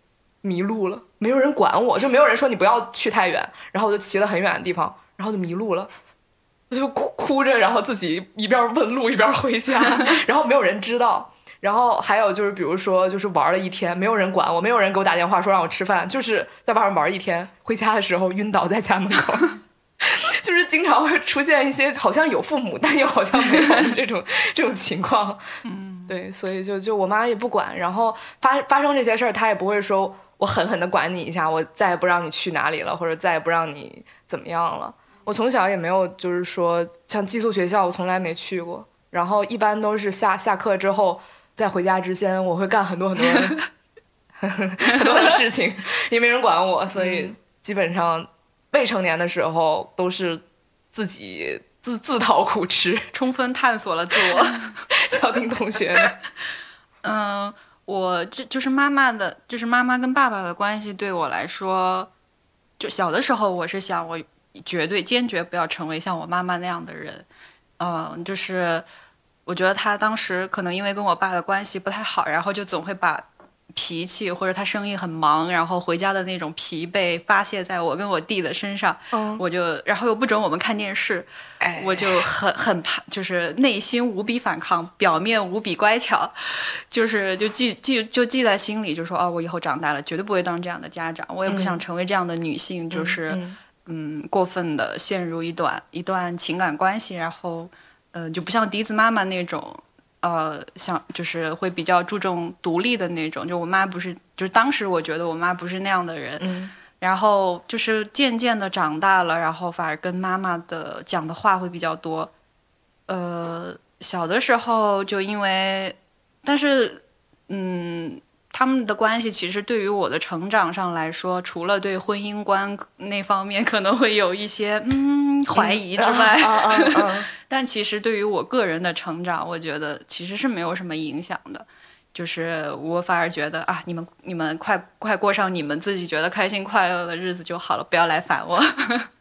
迷路了，没有人管我，就没有人说你不要去太远，然后我就骑了很远的地方，然后就迷路了，我就哭哭着，然后自己一边问路一边回家，然后没有人知道。然后还有就是，比如说就是玩了一天，没有人管我，没有人给我打电话说让我吃饭，就是在外面玩一天，回家的时候晕倒在家门口，就是经常会出现一些好像有父母但又好像没有这种 这种情况。嗯，对，所以就就我妈也不管，然后发发生这些事儿，她也不会说。我狠狠的管你一下，我再也不让你去哪里了，或者再也不让你怎么样了。我从小也没有，就是说像寄宿学校，我从来没去过。然后一般都是下下课之后，在回家之前，我会干很多很多 很多的事情，也没人管我，所以基本上未成年的时候都是自己自自讨苦吃，充分探索了自我。小丁同学，嗯。我这就是妈妈的，就是妈妈跟爸爸的关系对我来说，就小的时候我是想，我绝对坚决不要成为像我妈妈那样的人，嗯，就是我觉得他当时可能因为跟我爸的关系不太好，然后就总会把。脾气或者他生意很忙，然后回家的那种疲惫发泄在我跟我弟的身上，我就然后又不准我们看电视，我就很很怕，就是内心无比反抗，表面无比乖巧，就是就记记就记在心里，就说哦，我以后长大了绝对不会当这样的家长，我也不想成为这样的女性，就是嗯过分的陷入一段一段情感关系，然后嗯就不像笛子妈妈那种。呃，想就是会比较注重独立的那种，就我妈不是，就是当时我觉得我妈不是那样的人，嗯，然后就是渐渐的长大了，然后反而跟妈妈的讲的话会比较多，呃，小的时候就因为，但是，嗯。他们的关系其实对于我的成长上来说，除了对婚姻观那方面可能会有一些嗯怀疑之外嗯，但其实对于我个人的成长，我觉得其实是没有什么影响的。就是我反而觉得啊，你们你们快快过上你们自己觉得开心快乐的日子就好了，不要来烦我。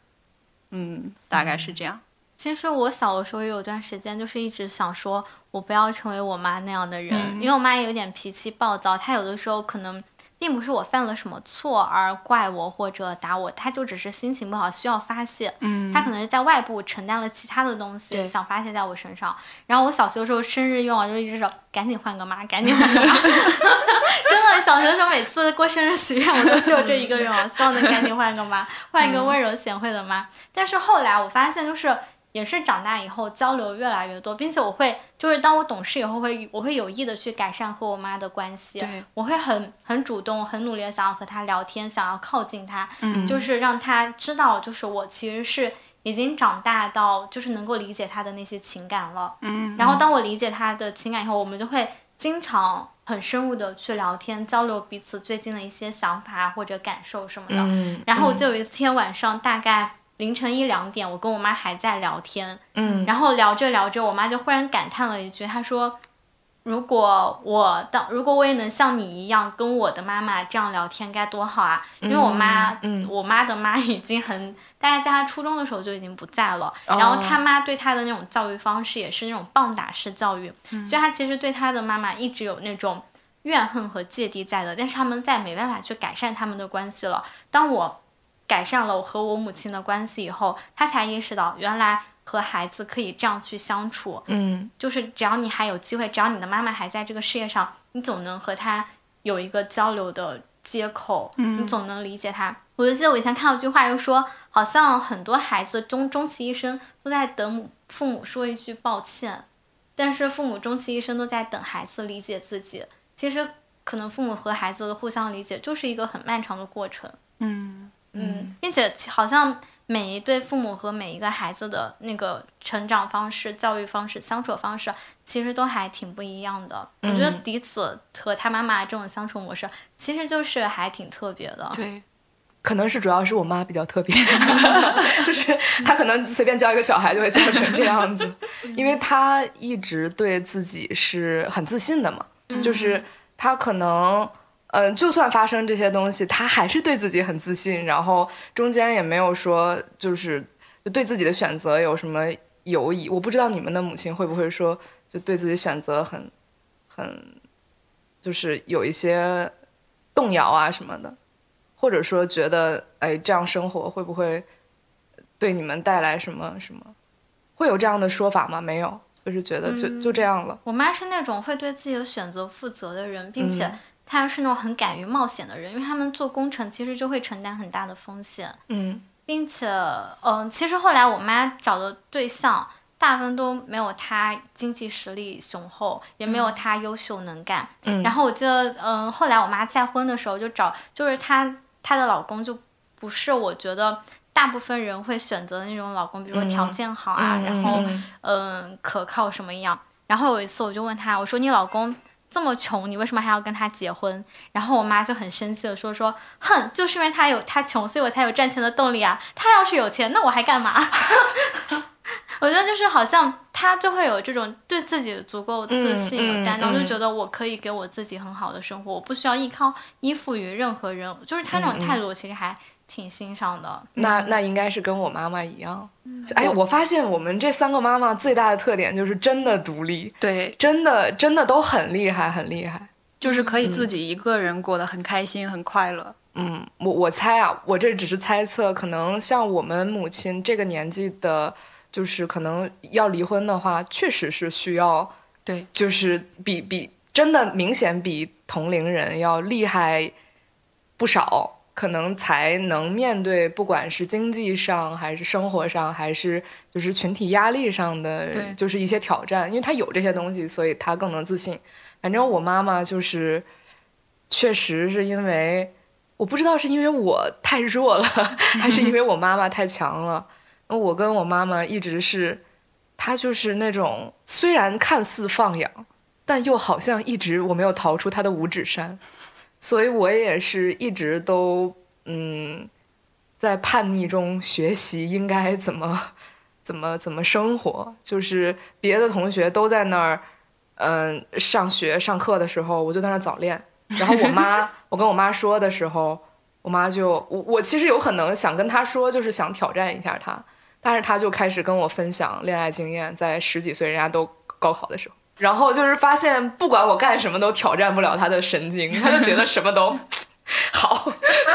嗯，大概是这样。其实我小的时候也有段时间，就是一直想说，我不要成为我妈那样的人，因为我妈也有点脾气暴躁。她有的时候可能并不是我犯了什么错而怪我或者打我，她就只是心情不好需要发泄。嗯，她可能是在外部承担了其他的东西，想发泄在我身上。然后我小学的时候生日愿望就一直说，赶紧换个妈，赶紧换个妈。真的，小学的时候每次过生日许愿，我都只有这一个愿望，希望能赶紧换个妈，换一个温柔贤惠的妈。但是后来我发现，就是。也是长大以后交流越来越多，并且我会就是当我懂事以后会我会有意的去改善和我妈的关系，我会很很主动很努力的想要和她聊天，想要靠近她，就是让她知道就是我其实是已经长大到就是能够理解她的那些情感了，嗯，然后当我理解她的情感以后，我们就会经常很深入的去聊天交流彼此最近的一些想法或者感受什么的，嗯，然后我就有一天晚上大概。凌晨一两点，我跟我妈还在聊天，嗯，然后聊着聊着，我妈就忽然感叹了一句，她说：“如果我当，如果我也能像你一样跟我的妈妈这样聊天，该多好啊！”因为我妈，嗯，我妈的妈已经很，大概在她初中的时候就已经不在了，然后她妈对她的那种教育方式也是那种棒打式教育，所以她其实对她的妈妈一直有那种怨恨和芥蒂在的，但是他们再没办法去改善他们的关系了。当我。改善了我和我母亲的关系以后，他才意识到原来和孩子可以这样去相处。嗯就是只要你还有机会，只要你的妈妈还在这个世界上，你总能和她有一个交流的接口，嗯你总能理解她。我就记得我以前看到一句话，就说好像很多孩子终终其一生都在等母父母说一句抱歉，但是父母终其一生都在等孩子理解自己。其实可能父母和孩子的互相理解就是一个很漫长的过程。嗯嗯，并且好像每一对父母和每一个孩子的那个成长方式、教育方式、相处方式，其实都还挺不一样的。我觉得嗯迪子和他妈妈这种相处模式，其实就是还挺特别的。对，可能是主要是我妈比较特别，就是她可能随便教一个小孩就会教成这样子，因为她一直对自己是很自信的嘛，就是她可能。嗯，就算发生这些东西，他还是对自己很自信，然后中间也没有说就是就对自己的选择有什么犹疑。我不知道你们的母亲会不会说，就对自己选择很很就是有一些动摇啊什么的。或者说觉得哎这样生活会不会对你们带来什么什么？会有这样的说法吗？没有，就是觉得就、就这样了。我妈是那种会对自己的选择负责的人，并且嗯她是那种很敢于冒险的人，因为他们做工程其实就会承担很大的风险。嗯并且，嗯、其实后来我妈找的对象，大部分都没有她经济实力雄厚，也没有她优秀能干。嗯然后我记得，嗯、后来我妈再婚的时候就找，就是她她的老公就不是我觉得大部分人会选择的那种老公，比如说条件好啊，嗯然后嗯嗯、可靠什么一样。然后有一次我就问她，我说你老公这么穷，你为什么还要跟他结婚？然后我妈就很生气的说说，哼，就是因为他有他穷，所以我才有赚钱的动力啊。他要是有钱，那我还干嘛？我觉得就是好像他就会有这种对自己足够自信、嗯嗯有担当，嗯就觉得我可以给我自己很好的生活，我不需要依靠依附于任何人。就是他那种态度，其实还挺欣赏的。那那应该是跟我妈妈一样。哎，我发现我们这三个妈妈最大的特点就是真的独立，对，真的真的都很厉害，很厉害。就是可以自己一个人过得很开心、很快乐。嗯，我我猜啊，我这只是猜测，可能像我们母亲这个年纪的，就是可能要离婚的话，确实是需要，对，就是比比真的明显比同龄人要厉害不少，可能才能面对不管是经济上还是生活上，还是就是群体压力上的，就是一些挑战，因为他有这些东西，所以他更能自信。反正我妈妈就是，确实是因为我不知道是因为我太弱了，还是因为我妈妈太强了。我跟我妈妈一直是，她就是那种虽然看似放养，但又好像一直我没有逃出她的五指山，所以我也是一直都嗯，在叛逆中学习应该怎么怎么怎么生活。就是别的同学都在那儿，嗯、上学上课的时候，我就在那儿早恋。然后我妈，我跟我妈说的时候，我妈就我我其实有可能想跟她说，就是想挑战一下她，但是她就开始跟我分享恋爱经验，在十几岁人家都高考的时候，然后就是发现不管我干什么都挑战不了他的神经，他就觉得什么都好，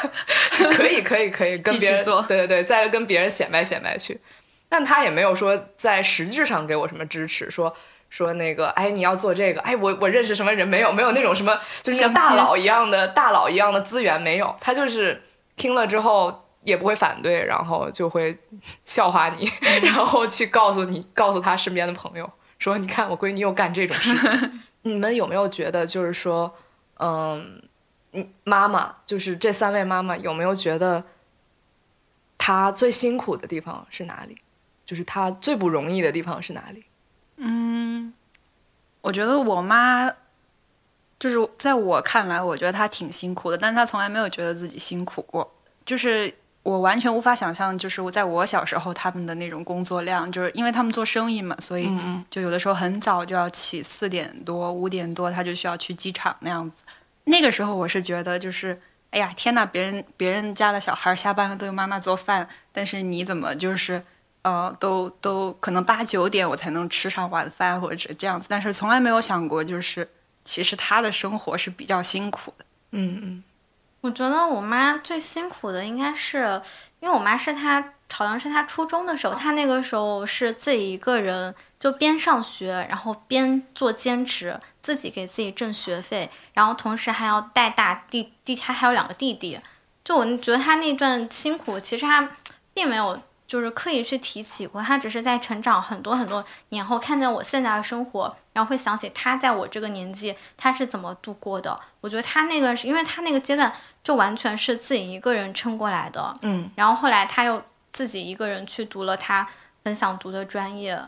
可以可以可以跟别人做对对对，再跟别人显摆显摆去，但他也没有说在实质上给我什么支持，说。说那个，哎，你要做这个，哎，我我认识什么人没有？没有那种什么，就是像大佬一样的大佬一样的资源没有。他就是听了之后也不会反对，然后就会 笑话你，然后去告诉你，告诉他身边的朋友说，你看我闺女又干这种事情。你们有没有觉得，就是说，嗯，嗯，妈妈，就是这三位妈妈，有没有觉得她最辛苦的地方是哪里？就是她最不容易的地方是哪里？嗯我觉得我妈，就是在我看来，我觉得她挺辛苦的，但是她从来没有觉得自己辛苦过。就是我完全无法想象，就是我在我小时候他们的那种工作量，就是因为他们做生意嘛，所以就有的时候很早就要起，四点多、五点多他就需要去机场那样子。那个时候我是觉得就是。哎呀，天呐！别人别人家的小孩下班了都有妈妈做饭，但是你怎么就是呃，都都可能八九点我才能吃上晚饭或者是这样子，但是从来没有想过，就是其实他的生活是比较辛苦的。嗯嗯我觉得我妈最辛苦的应该是，因为我妈是她，好像是她初中的时候，她那个时候是自己一个人，就边上学，然后边做兼职，自己给自己挣学费，然后同时还要带大弟弟，她还有两个弟弟。就我觉得她那段辛苦，其实她并没有。就是刻意去提起过，她只是在成长很多很多年后，看见我现在的生活，然后会想起她在我这个年纪她是怎么度过的。我觉得他那个是因为他那个阶段就完全是自己一个人撑过来的，嗯。然后后来他又自己一个人去读了他很想读的专业，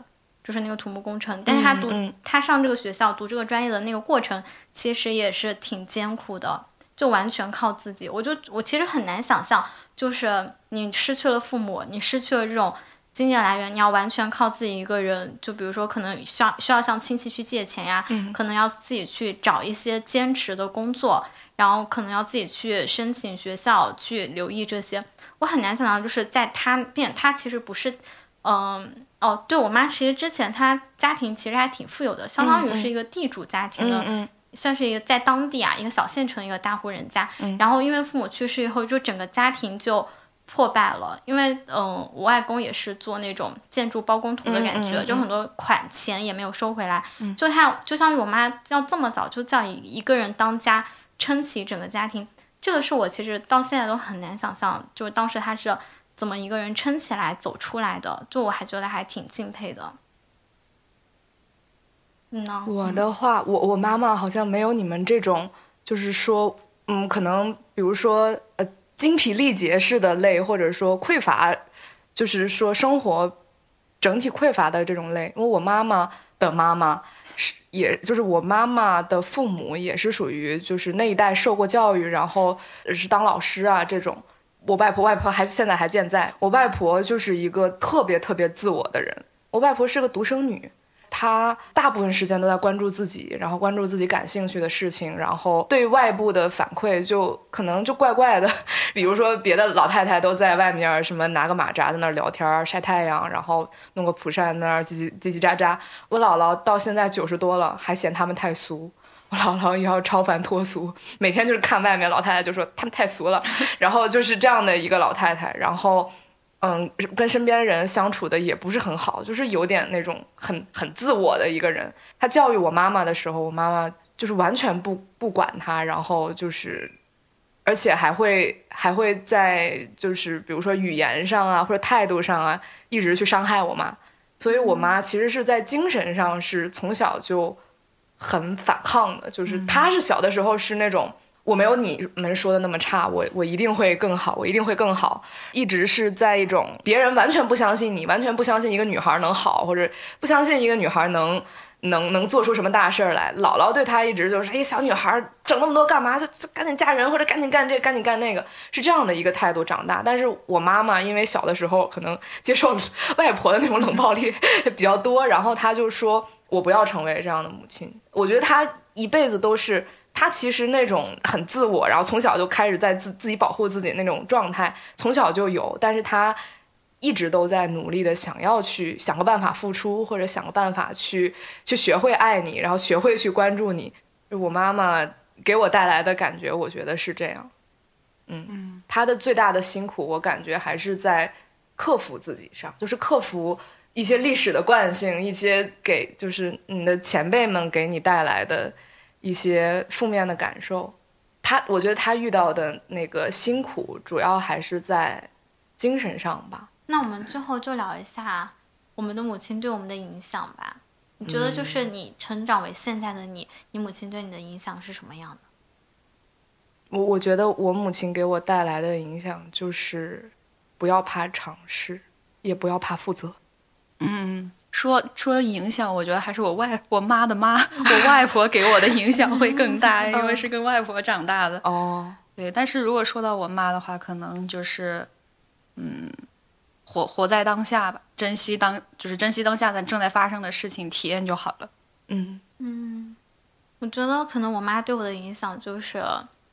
就是那个土木工程。但是他读他上这个学校读这个专业的那个过程，其实也是挺艰苦的，就完全靠自己。我就我其实很难想象。就是你失去了父母，你失去了这种经济来源，你要完全靠自己一个人。就比如说，可能需要需要向亲戚去借钱呀，可能要自己去找一些兼职的工作，然后可能要自己去申请学校，去留意这些。我很难想到，就是在他变，他其实不是，嗯，哦，对我妈，其实之前她家庭其实还挺富有的，相当于是一个地主家庭的。算是一个在当地啊，一个小县城一个大户人家，然后因为父母去世以后，就整个家庭就破败了。因为嗯，我外公也是做那种建筑包工头的感觉，就很多款钱也没有收回来。就他就像我妈要这么早就叫一一个人当家撑起整个家庭，这个是我其实到现在都很难想象，就是当时他是怎么一个人撑起来走出来的，就我还觉得还挺敬佩的。我的话，我我妈妈好像没有你们这种，就是说，嗯，可能比如说，呃，精疲力竭式的累，或者说匮乏，就是说生活整体匮乏的这种累。因为我妈妈的妈妈是，也就是我妈妈的父母也是属于就是那一代受过教育，然后是当老师啊这种。我外婆外婆还现在还健在，我外婆就是一个特别特别自我的人。我外婆是个独生女。他大部分时间都在关注自己，然后关注自己感兴趣的事情，然后对外部的反馈就可能就怪怪的。比如说，别的老太太都在外面什么拿个马扎在那儿聊天晒太阳，然后弄个蒲扇在那儿叽叽叽叽喳喳。我姥姥到现在九十多了，还嫌他们太俗。我姥姥也要超凡脱俗，每天就是看外面老太太就说他们太俗了，然后就是这样的一个老太太，然后。嗯，跟身边人相处的也不是很好，就是有点那种很很自我的一个人。他教育我妈妈的时候，我妈妈就是完全不不管他，然后就是，而且还会还会在就是比如说语言上啊或者态度上啊，一直去伤害我妈。所以我妈其实是在精神上是从小就很反抗的，就是她是小的时候是那种。我没有你们说的那么差，我我一定会更好，我一定会更好。一直是在一种别人完全不相信你，完全不相信一个女孩能好，或者不相信一个女孩能能能做出什么大事儿来。姥姥对她一直就是，哎，小女孩整那么多干嘛？就就赶紧嫁人，或者赶紧干这，赶紧干那个，是这样的一个态度长大。但是我妈妈因为小的时候可能接受外婆的那种冷暴力比较多，然后她就说我不要成为这样的母亲。我觉得她一辈子都是。他其实那种很自我，然后从小就开始在自自己保护自己那种状态，从小就有。但是他一直都在努力的想要去想个办法付出，或者想个办法去去学会爱你，然后学会去关注你。我妈妈给我带来的感觉，我觉得是这样。嗯，她的最大的辛苦，我感觉还是在克服自己上，就是克服一些历史的惯性，一些给就是你的前辈们给你带来的。一些负面的感受，他我觉得他遇到的那个辛苦，主要还是在精神上吧。那我们最后就聊一下我们的母亲对我们的影响吧。你觉得就是你成长为现在的你，你母亲对你的影响是什么样的？我我觉得我母亲给我带来的影响就是不要怕尝试，也不要怕负责。嗯。说说影响，我觉得还是我外我妈的妈，我外婆给我的影响会更大，因为是跟外婆长大的。哦，对。但是如果说到我妈的话，可能就是，嗯，活活在当下吧，珍惜当就是珍惜当下的正在发生的事情，体验就好了。嗯嗯，我觉得可能我妈对我的影响就是，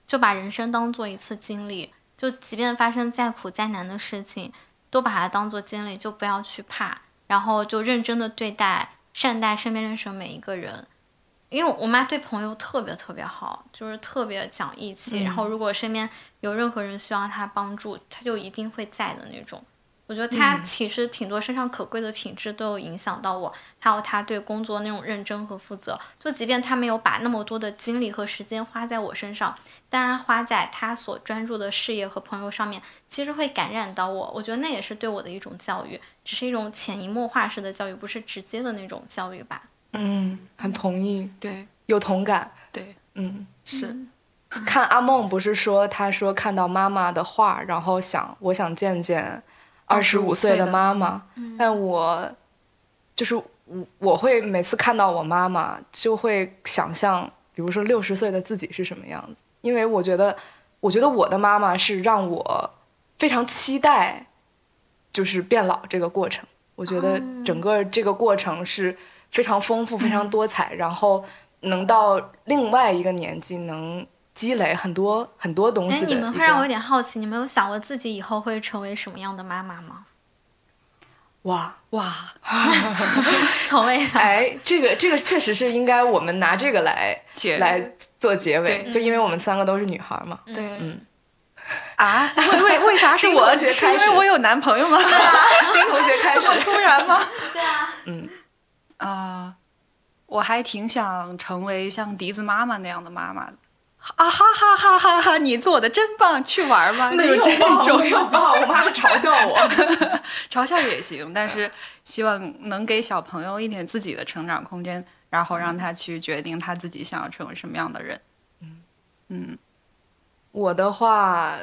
就把人生当做一次经历，就即便发生再苦再难的事情，都把它当做经历，就不要去怕。然后就认真的对待、善待身边认识的每一个人，因为我妈对朋友特别特别好，就是特别讲义气。然后如果身边有任何人需要她帮助，她就一定会在的那种。我觉得她其实挺多身上可贵的品质都有影响到我，还有她对工作那种认真和负责。就即便她没有把那么多的精力和时间花在我身上，当然花在她所专注的事业和朋友上面，其实会感染到我。我觉得那也是对我的一种教育，只是一种潜移默化式的教育，不是直接的那种教育吧。嗯，很同意，对，有同感，对，嗯，是。看阿梦不是说，他说看到妈妈的画，然后想，我想见见二十五岁的妈妈。但我就是我，我会每次看到我妈妈，就会想象，比如说六十岁的自己是什么样子。因为我觉得，我觉得我的妈妈是让我非常期待，就是变老这个过程。我觉得整个这个过程是。非常丰富，非常多彩，然后能到另外一个年纪，能积累很多很多东西。哎，你们会让我有点好奇，你们有想过自己以后会成为什么样的妈妈吗？哇哇，从未想。哎，这个这个确实是应该我们拿这个来来做结尾，就因为我们三个都是女孩嘛。对，嗯。啊？为为为啥是我？是因为我有男朋友吗？丁同学开始。这么突然吗？对啊。嗯。啊，我还挺想成为像笛子妈妈那样的妈妈的。啊哈哈哈哈哈！你做的真棒，去玩吧。没有吧？没有吧？我妈嘲笑我，嘲笑也行，但是希望能给小朋友一点自己的成长空间，然后让他去决定他自己想要成为什么样的人。嗯嗯，我的话，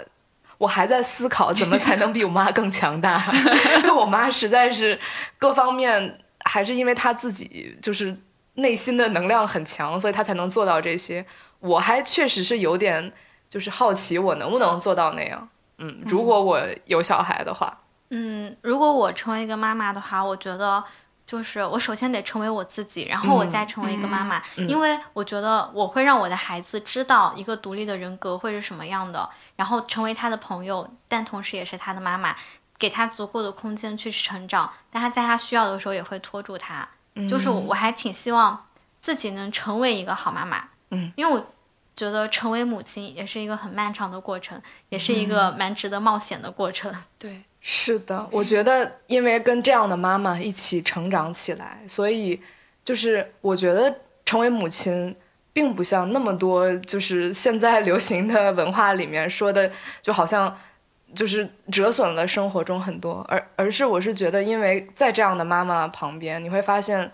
我还在思考怎么才能比我妈更强大，因为我妈实在是各方面。还是因为她自己就是内心的能量很强，所以她才能做到这些。我还确实是有点就是好奇，我能不能做到那样？嗯，如果我有小孩的话，嗯，如果我成为一个妈妈的话，我觉得就是我首先得成为我自己，然后我再成为一个妈妈，因为我觉得我会让我的孩子知道一个独立的人格会是什么样的，然后成为他的朋友，但同时也是他的妈妈。给他足够的空间去成长，但他在他需要的时候也会拖住他。就是我还挺希望自己能成为一个好妈妈，嗯，因为我觉得成为母亲也是一个很漫长的过程，也是一个蛮值得冒险的过程。对，是的，我觉得因为跟这样的妈妈一起成长起来，所以就是我觉得成为母亲并不像那么多就是现在流行的文化里面说的，就好像。就是折损了生活中很多，而而是我是觉得，因为在这样的妈妈旁边，你会发现，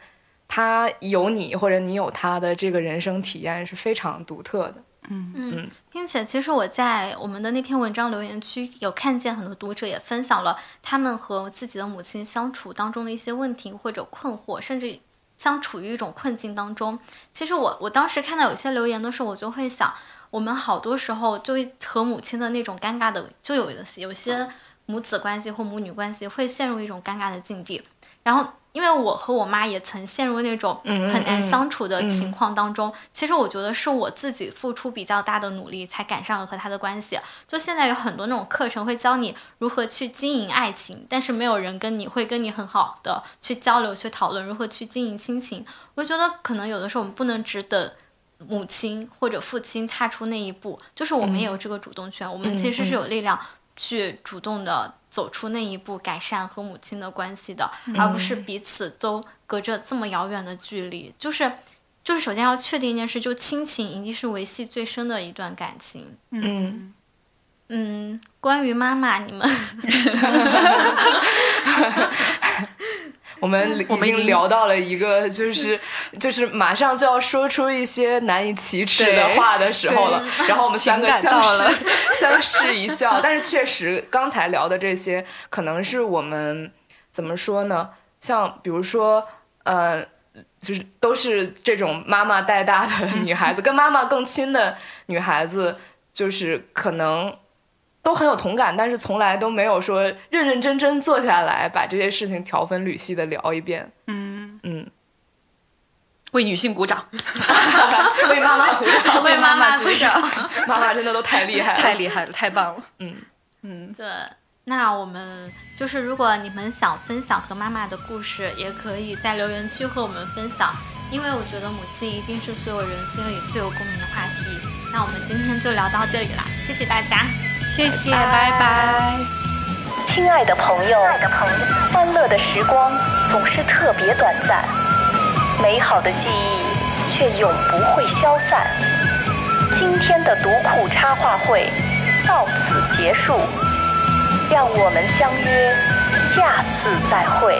她有你或者你有她的这个人生体验是非常独特的。嗯嗯，并且其实我在我们的那篇文章留言区有看见很多读者也分享了他们和自己的母亲相处当中的一些问题或者困惑，甚至像处于一种困境当中。其实我我当时看到有些留言的时候，我就会想。我们好多时候就和母亲的那种尴尬的，就有有些母子关系或母女关系会陷入一种尴尬的境地。然后，因为我和我妈也曾陷入那种很难相处的情况当中。其实我觉得是我自己付出比较大的努力才赶上了和她的关系。就现在有很多那种课程会教你如何去经营爱情，但是没有人跟你会跟你很好的去交流、去讨论如何去经营亲情。我觉得可能有的时候我们不能只等。母亲或者父亲踏出那一步，就是我们也有这个主动权。我们其实是有力量去主动的走出那一步，改善和母亲的关系的，而不是彼此都隔着这么遥远的距离。就是，就是首先要确定一件事，就亲情一定是维系最深的一段感情。嗯嗯，关于妈妈，你们。我们已经聊到了一个，就是 就是马上就要说出一些难以启齿的话的时候了。然后我们三个相视 相视一笑。但是确实，刚才聊的这些，可能是我们怎么说呢？像比如说，呃，就是都是这种妈妈带大的女孩子，跟妈妈更亲的女孩子，就是可能。都很有同感，但是从来都没有说认认真真坐下来把这些事情条分缕析的聊一遍。嗯嗯，为女性鼓掌，为妈妈鼓掌，为妈妈鼓掌，妈妈真的都太厉害，了，太厉害了，太棒了。嗯嗯，对。那我们就是，如果你们想分享和妈妈的故事，也可以在留言区和我们分享。因为我觉得母亲一定是所有人心里最有共鸣的话题。那我们今天就聊到这里了，谢谢大家，谢谢，拜拜。亲爱的朋友，欢乐的时光总是特别短暂，美好的记忆却永不会消散。今天的读库插画会到此结束，让我们相约下次再会。